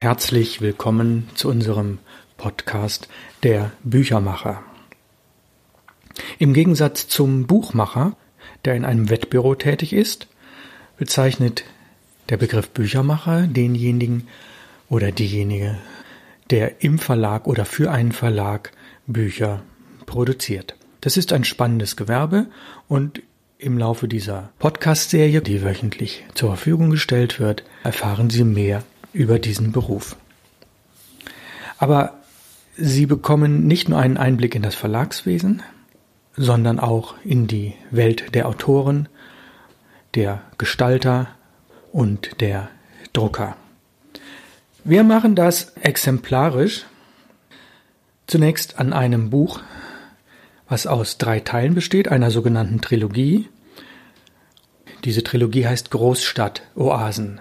Herzlich willkommen zu unserem Podcast Der Büchermacher. Im Gegensatz zum Buchmacher, der in einem Wettbüro tätig ist, bezeichnet der Begriff Büchermacher denjenigen oder diejenige, der im Verlag oder für einen Verlag Bücher produziert. Das ist ein spannendes Gewerbe und im Laufe dieser Podcast-Serie, die wöchentlich zur Verfügung gestellt wird, erfahren Sie mehr über diesen Beruf. Aber Sie bekommen nicht nur einen Einblick in das Verlagswesen, sondern auch in die Welt der Autoren, der Gestalter und der Drucker. Wir machen das exemplarisch zunächst an einem Buch, was aus drei Teilen besteht, einer sogenannten Trilogie. Diese Trilogie heißt Großstadt Oasen.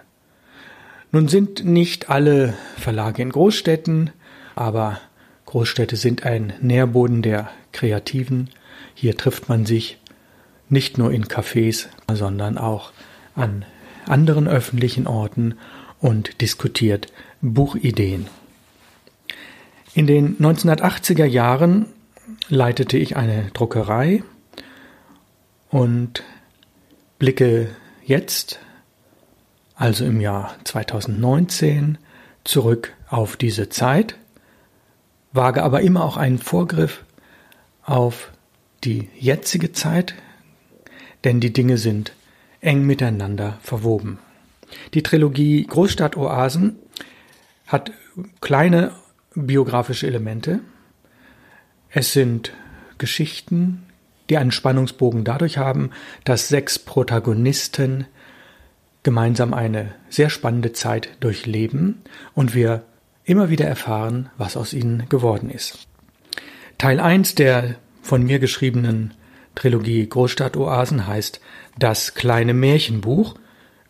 Nun sind nicht alle Verlage in Großstädten, aber Großstädte sind ein Nährboden der Kreativen. Hier trifft man sich nicht nur in Cafés, sondern auch an anderen öffentlichen Orten und diskutiert Buchideen. In den 1980er Jahren leitete ich eine Druckerei und blicke jetzt also im Jahr 2019, zurück auf diese Zeit, wage aber immer auch einen Vorgriff auf die jetzige Zeit, denn die Dinge sind eng miteinander verwoben. Die Trilogie Großstadtoasen hat kleine biografische Elemente. Es sind Geschichten, die einen Spannungsbogen dadurch haben, dass sechs Protagonisten gemeinsam eine sehr spannende Zeit durchleben und wir immer wieder erfahren, was aus ihnen geworden ist. Teil 1 der von mir geschriebenen Trilogie Großstadtoasen heißt Das kleine Märchenbuch,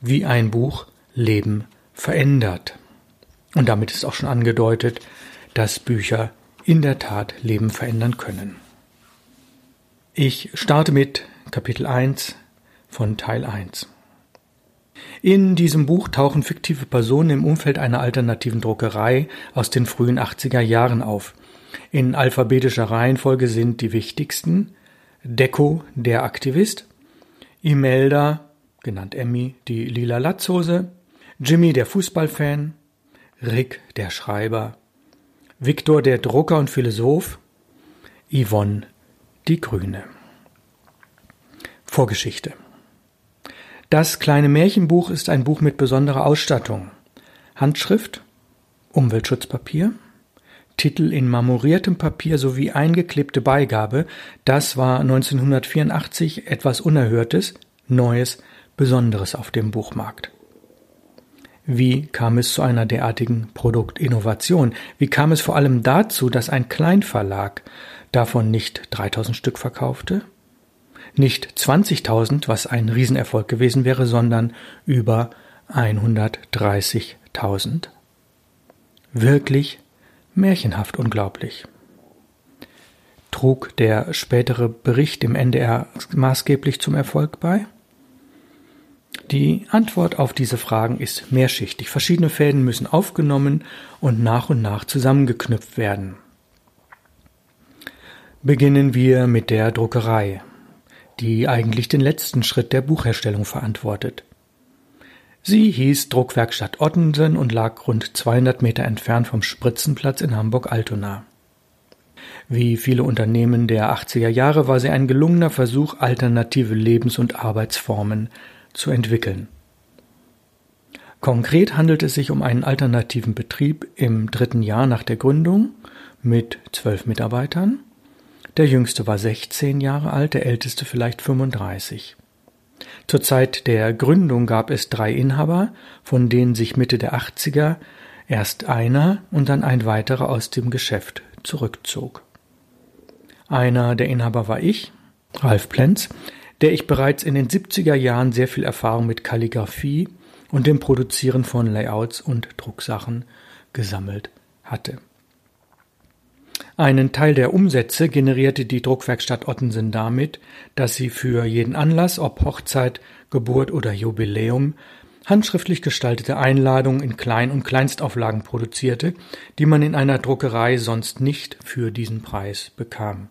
wie ein Buch Leben verändert. Und damit ist auch schon angedeutet, dass Bücher in der Tat Leben verändern können. Ich starte mit Kapitel 1 von Teil 1. In diesem Buch tauchen fiktive Personen im Umfeld einer alternativen Druckerei aus den frühen 80er Jahren auf. In alphabetischer Reihenfolge sind die wichtigsten Deco, der Aktivist, Imelda, genannt Emmy, die lila Latzhose, Jimmy, der Fußballfan, Rick, der Schreiber, Viktor, der Drucker und Philosoph, Yvonne, die Grüne. Vorgeschichte das kleine Märchenbuch ist ein Buch mit besonderer Ausstattung. Handschrift, Umweltschutzpapier, Titel in marmoriertem Papier sowie eingeklebte Beigabe, das war 1984 etwas Unerhörtes, Neues, Besonderes auf dem Buchmarkt. Wie kam es zu einer derartigen Produktinnovation? Wie kam es vor allem dazu, dass ein Kleinverlag davon nicht 3000 Stück verkaufte, nicht 20.000, was ein Riesenerfolg gewesen wäre, sondern über 130.000. Wirklich märchenhaft unglaublich. Trug der spätere Bericht im NDR maßgeblich zum Erfolg bei? Die Antwort auf diese Fragen ist mehrschichtig. Verschiedene Fäden müssen aufgenommen und nach und nach zusammengeknüpft werden. Beginnen wir mit der Druckerei die eigentlich den letzten Schritt der Buchherstellung verantwortet. Sie hieß Druckwerkstatt Ottensen und lag rund 200 Meter entfernt vom Spritzenplatz in Hamburg-Altona. Wie viele Unternehmen der 80er Jahre war sie ein gelungener Versuch, alternative Lebens- und Arbeitsformen zu entwickeln. Konkret handelt es sich um einen alternativen Betrieb im dritten Jahr nach der Gründung mit zwölf Mitarbeitern der jüngste war 16 Jahre alt, der älteste vielleicht 35. Zur Zeit der Gründung gab es drei Inhaber, von denen sich Mitte der 80er erst einer und dann ein weiterer aus dem Geschäft zurückzog. Einer der Inhaber war ich, Ralf Plenz, der ich bereits in den 70er Jahren sehr viel Erfahrung mit Kalligraphie und dem Produzieren von Layouts und Drucksachen gesammelt hatte. Einen Teil der Umsätze generierte die Druckwerkstatt Ottensen damit, dass sie für jeden Anlass, ob Hochzeit, Geburt oder Jubiläum, handschriftlich gestaltete Einladungen in Klein- und Kleinstauflagen produzierte, die man in einer Druckerei sonst nicht für diesen Preis bekam.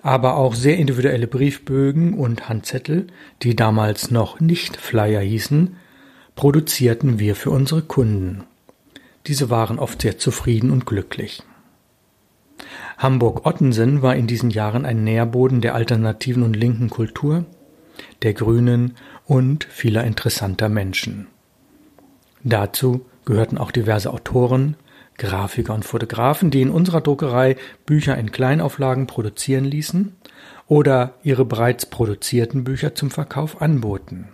Aber auch sehr individuelle Briefbögen und Handzettel, die damals noch nicht Flyer hießen, produzierten wir für unsere Kunden. Diese waren oft sehr zufrieden und glücklich. Hamburg-Ottensen war in diesen Jahren ein Nährboden der alternativen und linken Kultur, der Grünen und vieler interessanter Menschen. Dazu gehörten auch diverse Autoren, Grafiker und Fotografen, die in unserer Druckerei Bücher in Kleinauflagen produzieren ließen oder ihre bereits produzierten Bücher zum Verkauf anboten.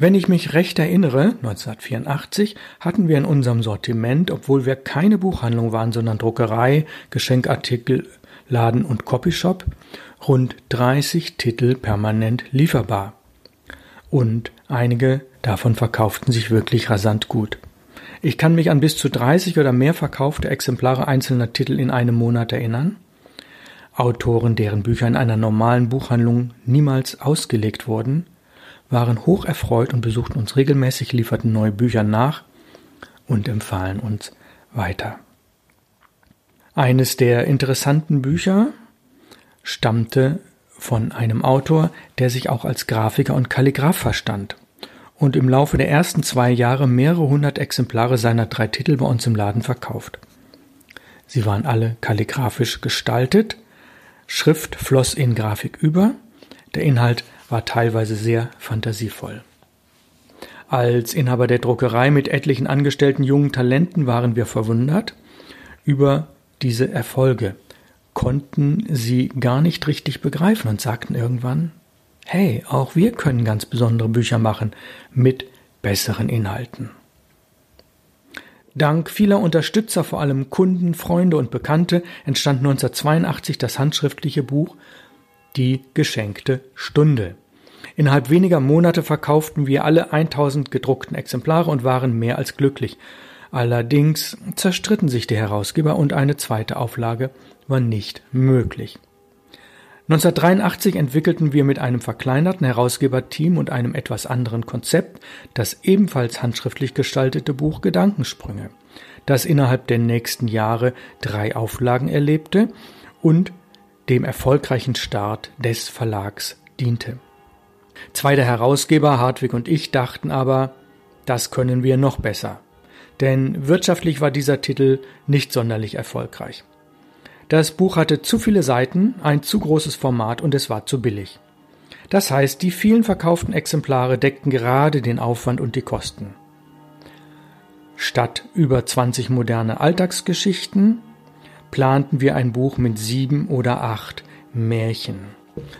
Wenn ich mich recht erinnere, 1984 hatten wir in unserem Sortiment, obwohl wir keine Buchhandlung waren, sondern Druckerei, Geschenkartikel, Laden und Copyshop, rund 30 Titel permanent lieferbar. Und einige davon verkauften sich wirklich rasant gut. Ich kann mich an bis zu 30 oder mehr verkaufte Exemplare einzelner Titel in einem Monat erinnern. Autoren, deren Bücher in einer normalen Buchhandlung niemals ausgelegt wurden, waren hoch erfreut und besuchten uns regelmäßig, lieferten neue Bücher nach und empfahlen uns weiter. Eines der interessanten Bücher stammte von einem Autor, der sich auch als Grafiker und Kalligraph verstand und im Laufe der ersten zwei Jahre mehrere hundert Exemplare seiner drei Titel bei uns im Laden verkauft. Sie waren alle kalligraphisch gestaltet, Schrift floss in Grafik über, der Inhalt war teilweise sehr fantasievoll. Als Inhaber der Druckerei mit etlichen angestellten jungen Talenten waren wir verwundert über diese Erfolge, konnten sie gar nicht richtig begreifen und sagten irgendwann, hey, auch wir können ganz besondere Bücher machen mit besseren Inhalten. Dank vieler Unterstützer, vor allem Kunden, Freunde und Bekannte, entstand 1982 das handschriftliche Buch Die geschenkte Stunde. Innerhalb weniger Monate verkauften wir alle 1000 gedruckten Exemplare und waren mehr als glücklich. Allerdings zerstritten sich die Herausgeber und eine zweite Auflage war nicht möglich. 1983 entwickelten wir mit einem verkleinerten Herausgeberteam und einem etwas anderen Konzept das ebenfalls handschriftlich gestaltete Buch Gedankensprünge, das innerhalb der nächsten Jahre drei Auflagen erlebte und dem erfolgreichen Start des Verlags diente. Zwei der Herausgeber, Hartwig und ich, dachten aber, das können wir noch besser. Denn wirtschaftlich war dieser Titel nicht sonderlich erfolgreich. Das Buch hatte zu viele Seiten, ein zu großes Format und es war zu billig. Das heißt, die vielen verkauften Exemplare deckten gerade den Aufwand und die Kosten. Statt über 20 moderne Alltagsgeschichten planten wir ein Buch mit sieben oder acht Märchen.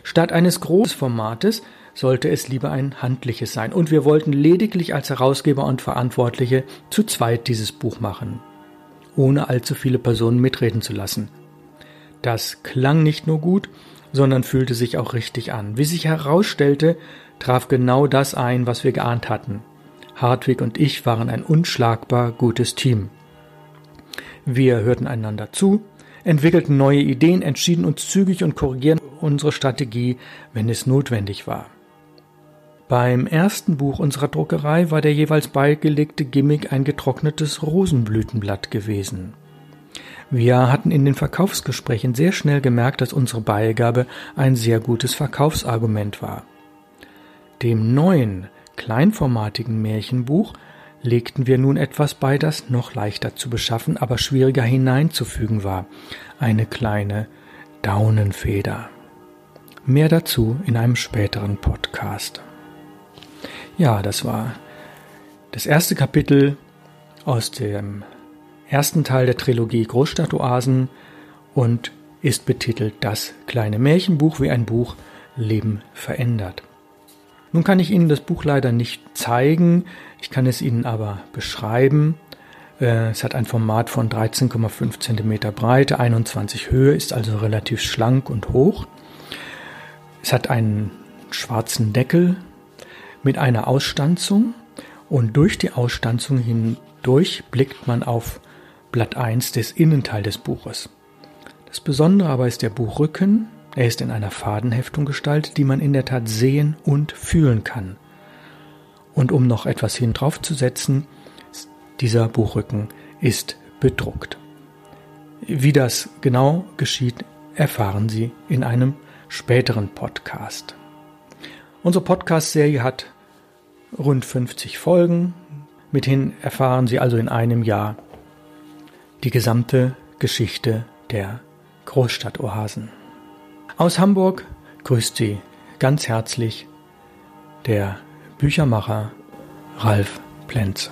Statt eines großen Formates sollte es lieber ein handliches sein. Und wir wollten lediglich als Herausgeber und Verantwortliche zu zweit dieses Buch machen, ohne allzu viele Personen mitreden zu lassen. Das klang nicht nur gut, sondern fühlte sich auch richtig an. Wie sich herausstellte, traf genau das ein, was wir geahnt hatten. Hartwig und ich waren ein unschlagbar gutes Team. Wir hörten einander zu, entwickelten neue Ideen, entschieden uns zügig und korrigierten unsere Strategie, wenn es notwendig war. Beim ersten Buch unserer Druckerei war der jeweils beigelegte Gimmick ein getrocknetes Rosenblütenblatt gewesen. Wir hatten in den Verkaufsgesprächen sehr schnell gemerkt, dass unsere Beigabe ein sehr gutes Verkaufsargument war. Dem neuen, kleinformatigen Märchenbuch legten wir nun etwas bei, das noch leichter zu beschaffen, aber schwieriger hineinzufügen war. Eine kleine Daunenfeder. Mehr dazu in einem späteren Podcast. Ja, das war das erste Kapitel aus dem ersten Teil der Trilogie Großstadtoasen und ist betitelt Das kleine Märchenbuch, wie ein Buch Leben verändert. Nun kann ich Ihnen das Buch leider nicht zeigen, ich kann es Ihnen aber beschreiben. Äh, es hat ein Format von 13,5 cm Breite, 21 Höhe, ist also relativ schlank und hoch. Es hat einen schwarzen Deckel mit einer Ausstanzung und durch die Ausstanzung hindurch blickt man auf Blatt 1 des Innenteil des Buches. Das Besondere aber ist der Buchrücken. Er ist in einer Fadenheftung gestaltet, die man in der Tat sehen und fühlen kann. Und um noch etwas hin draufzusetzen, dieser Buchrücken ist bedruckt. Wie das genau geschieht, erfahren Sie in einem späteren Podcast. Unsere Podcast-Serie hat rund 50 Folgen. Mithin erfahren Sie also in einem Jahr die gesamte Geschichte der Großstadtoasen. Aus Hamburg grüßt Sie ganz herzlich der Büchermacher Ralf Plenz.